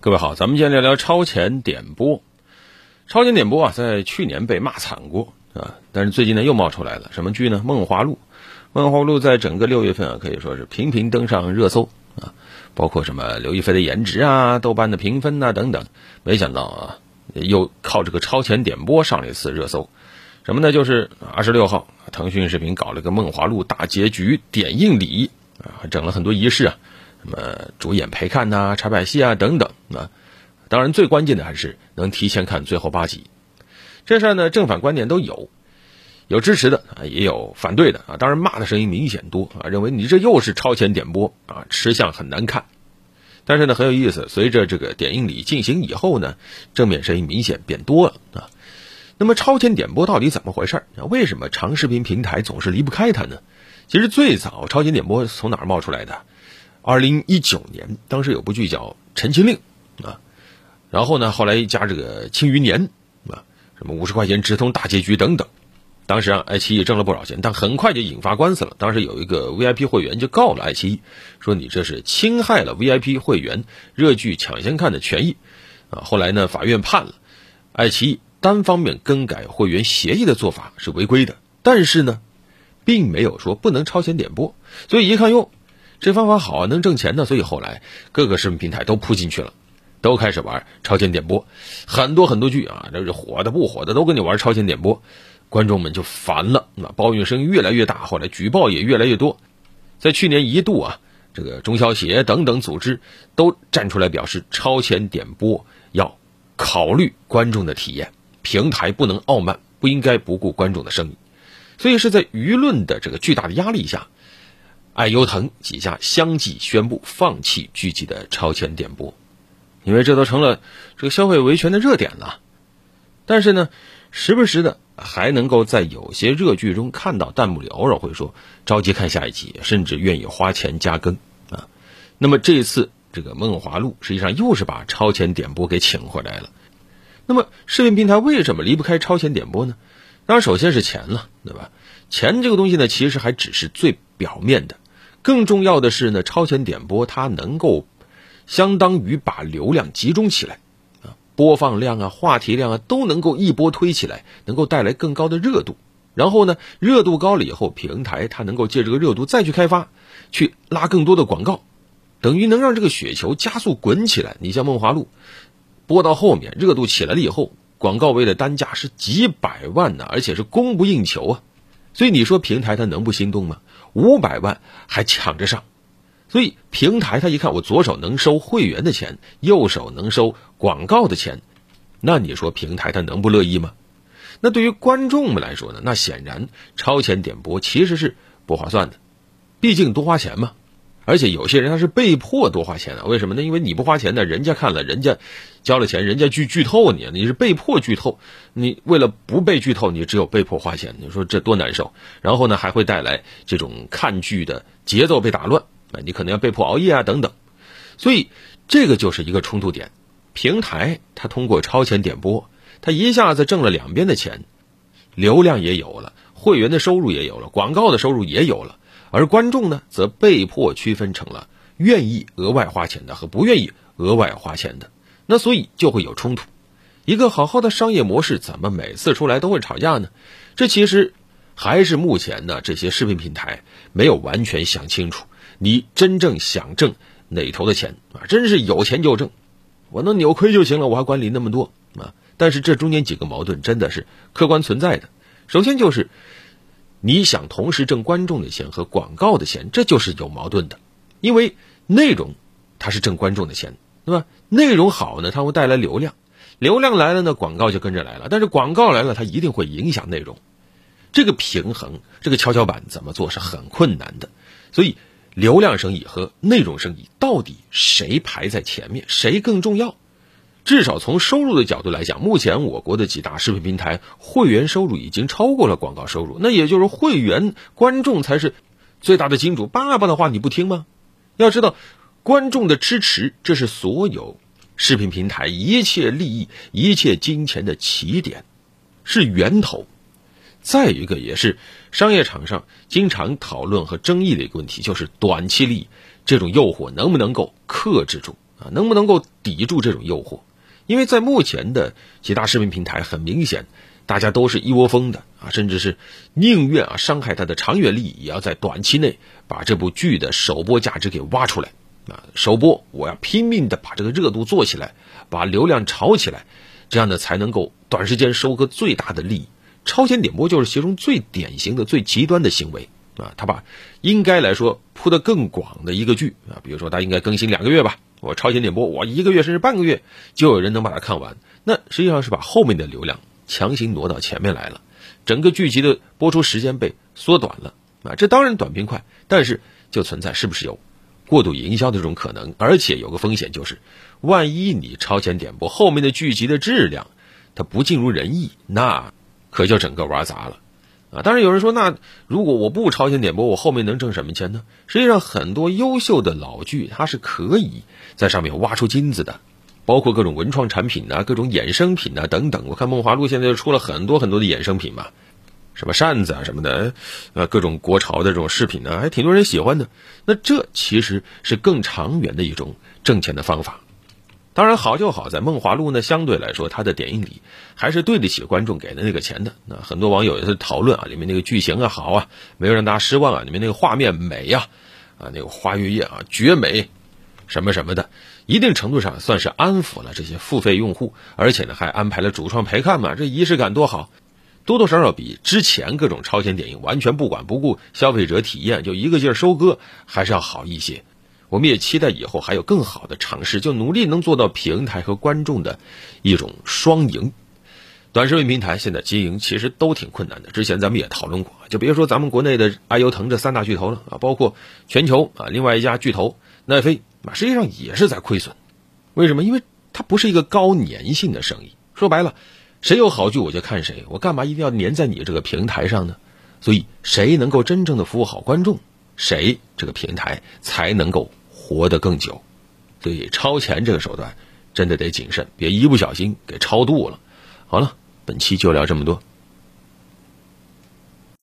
各位好，咱们今天聊聊超前点播。超前点播啊，在去年被骂惨过啊，但是最近呢又冒出来了。什么剧呢？《梦华录》。《梦华录》在整个六月份啊，可以说是频频登上热搜啊，包括什么刘亦菲的颜值啊、豆瓣的评分呐等等。没想到啊，又靠这个超前点播上了一次热搜。什么呢？就是二十六号，腾讯视频搞了个《梦华录》大结局点映礼啊，整了很多仪式啊。什么主演陪看呐、插百戏啊等等啊，当然最关键的还是能提前看最后八集。这事儿呢，正反观点都有，有支持的啊，也有反对的啊。当然骂的声音明显多啊，认为你这又是超前点播啊，吃相很难看。但是呢，很有意思，随着这个点映礼进行以后呢，正面声音明显变多了啊。那么超前点播到底怎么回事啊？为什么长视频平台总是离不开它呢？其实最早超前点播从哪儿冒出来的？二零一九年，当时有部剧叫《陈情令》，啊，然后呢，后来加这个《庆余年》，啊，什么五十块钱直通大结局等等，当时啊，爱奇艺挣了不少钱，但很快就引发官司了。当时有一个 VIP 会员就告了爱奇艺，说你这是侵害了 VIP 会员热剧抢先看的权益，啊，后来呢，法院判了，爱奇艺单方面更改会员协议的做法是违规的，但是呢，并没有说不能超前点播，所以一看哟。这方法好啊，能挣钱呢，所以后来各个视频平台都扑进去了，都开始玩超前点播，很多很多剧啊，这是火的不火的都跟你玩超前点播，观众们就烦了，那抱怨声越来越大，后来举报也越来越多，在去年一度啊，这个中消协等等组织都站出来表示，超前点播要考虑观众的体验，平台不能傲慢，不应该不顾观众的声音，所以是在舆论的这个巨大的压力下。爱优腾几家相继宣布放弃剧集的超前点播，因为这都成了这个消费维权的热点了。但是呢，时不时的还能够在有些热剧中看到弹幕里偶尔会说着急看下一集，甚至愿意花钱加更啊。那么这一次这个《梦华录》实际上又是把超前点播给请回来了。那么视频平台为什么离不开超前点播呢？当然，首先是钱了，对吧？钱这个东西呢，其实还只是最表面的。更重要的是呢，超前点播它能够相当于把流量集中起来，啊，播放量啊、话题量啊都能够一波推起来，能够带来更高的热度。然后呢，热度高了以后，平台它能够借这个热度再去开发，去拉更多的广告，等于能让这个雪球加速滚起来。你像《梦华录》，播到后面热度起来了以后，广告位的单价是几百万呢，而且是供不应求啊。所以你说平台它能不心动吗？五百万还抢着上，所以平台他一看我左手能收会员的钱，右手能收广告的钱，那你说平台他能不乐意吗？那对于观众们来说呢？那显然超前点播其实是不划算的，毕竟多花钱嘛。而且有些人他是被迫多花钱的，为什么呢？因为你不花钱呢，人家看了，人家交了钱，人家剧剧透你，你是被迫剧透。你为了不被剧透，你只有被迫花钱。你说这多难受？然后呢，还会带来这种看剧的节奏被打乱啊，你可能要被迫熬夜啊等等。所以这个就是一个冲突点。平台它通过超前点播，它一下子挣了两边的钱，流量也有了，会员的收入也有了，广告的收入也有了。而观众呢，则被迫区分成了愿意额外花钱的和不愿意额外花钱的，那所以就会有冲突。一个好好的商业模式，怎么每次出来都会吵架呢？这其实还是目前呢这些视频平台没有完全想清楚，你真正想挣哪头的钱啊？真是有钱就挣，我能扭亏就行了，我还管理那么多啊？但是这中间几个矛盾真的是客观存在的。首先就是。你想同时挣观众的钱和广告的钱，这就是有矛盾的，因为内容它是挣观众的钱，对吧？内容好呢，它会带来流量，流量来了呢，广告就跟着来了。但是广告来了，它一定会影响内容，这个平衡，这个跷跷板怎么做是很困难的。所以，流量生意和内容生意到底谁排在前面，谁更重要？至少从收入的角度来讲，目前我国的几大视频平台会员收入已经超过了广告收入。那也就是会员观众才是最大的金主。爸爸的话你不听吗？要知道，观众的支持这是所有视频平台一切利益、一切金钱的起点，是源头。再一个也是商业场上经常讨论和争议的一个问题，就是短期利益这种诱惑能不能够克制住。啊，能不能够抵住这种诱惑？因为在目前的其他视频平台，很明显，大家都是一窝蜂的啊，甚至是宁愿啊伤害它的长远利益，也要在短期内把这部剧的首播价值给挖出来啊！首播我要拼命的把这个热度做起来，把流量炒起来，这样呢才能够短时间收割最大的利益。超前点播就是其中最典型的、最极端的行为啊！他把应该来说铺得更广的一个剧啊，比如说他应该更新两个月吧。我超前点播，我一个月甚至半个月就有人能把它看完，那实际上是把后面的流量强行挪到前面来了，整个剧集的播出时间被缩短了啊！这当然短平快，但是就存在是不是有过度营销的这种可能，而且有个风险就是，万一你超前点播后面的剧集的质量它不尽如人意，那可就整个玩砸了。啊，当然有人说，那如果我不超前点播，我后面能挣什么钱呢？实际上，很多优秀的老剧，它是可以在上面挖出金子的，包括各种文创产品呐，各种衍生品呐等等。我看梦华录现在就出了很多很多的衍生品嘛，什么扇子啊什么的，呃，各种国潮的这种饰品呢，还挺多人喜欢的。那这其实是更长远的一种挣钱的方法。当然好就好在《梦华录》呢，相对来说它的点映礼还是对得起观众给的那个钱的。那很多网友也是讨论啊，里面那个剧情啊好啊，没有让大家失望啊，里面那个画面美呀，啊那个花月夜啊绝美，什么什么的，一定程度上算是安抚了这些付费用户，而且呢还安排了主创陪看嘛，这仪式感多好，多多少少比之前各种超前点映完全不管不顾消费者体验就一个劲儿收割还是要好一些。我们也期待以后还有更好的尝试，就努力能做到平台和观众的一种双赢。短视频平台现在经营其实都挺困难的，之前咱们也讨论过，就别说咱们国内的爱优腾这三大巨头了啊，包括全球啊另外一家巨头奈飞啊，实际上也是在亏损。为什么？因为它不是一个高粘性的生意。说白了，谁有好剧我就看谁，我干嘛一定要粘在你这个平台上呢？所以，谁能够真正的服务好观众，谁这个平台才能够。活得更久，所以超前这个手段真的得谨慎，别一不小心给超度了。好了，本期就聊这么多。